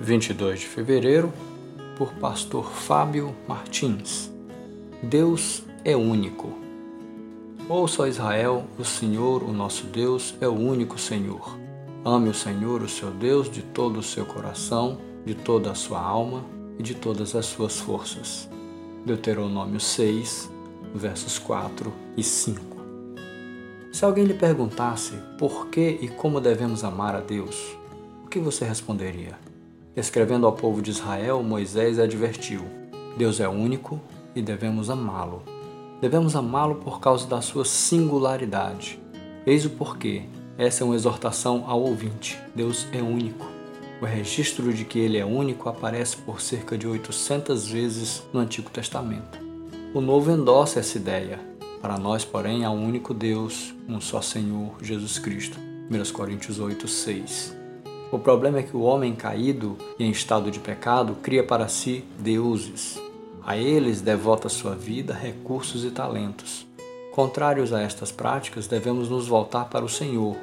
22 de fevereiro, por Pastor Fábio Martins. Deus é único. Ouça Israel, o Senhor, o nosso Deus, é o único Senhor. Ame o Senhor, o seu Deus, de todo o seu coração, de toda a sua alma e de todas as suas forças. Deuteronômio 6, versos 4 e 5. Se alguém lhe perguntasse por que e como devemos amar a Deus, o que você responderia? Escrevendo ao povo de Israel, Moisés advertiu: Deus é único e devemos amá-lo. Devemos amá-lo por causa da sua singularidade. Eis o porquê. Essa é uma exortação ao ouvinte. Deus é único. O registro de que ele é único aparece por cerca de 800 vezes no Antigo Testamento. O Novo endossa essa ideia. Para nós, porém, há um único Deus, um só Senhor, Jesus Cristo. 1 Coríntios 8, 6. O problema é que o homem caído e em estado de pecado cria para si deuses. A eles devota sua vida, recursos e talentos. Contrários a estas práticas, devemos nos voltar para o Senhor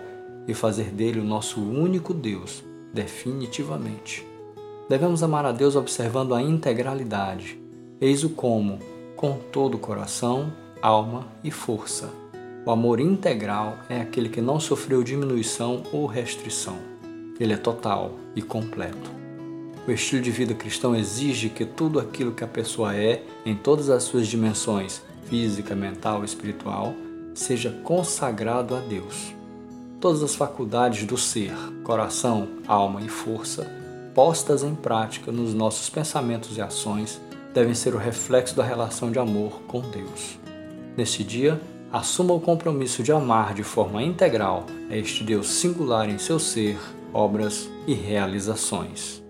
e fazer dele o nosso único Deus, definitivamente. Devemos amar a Deus observando a integralidade. Eis o como, com todo o coração, alma e força. O amor integral é aquele que não sofreu diminuição ou restrição. Ele é total e completo. O estilo de vida cristão exige que tudo aquilo que a pessoa é, em todas as suas dimensões física, mental espiritual, seja consagrado a Deus. Todas as faculdades do ser, coração, alma e força, postas em prática nos nossos pensamentos e ações, devem ser o reflexo da relação de amor com Deus. Neste dia, assuma o compromisso de amar de forma integral a este Deus singular em seu ser, obras e realizações.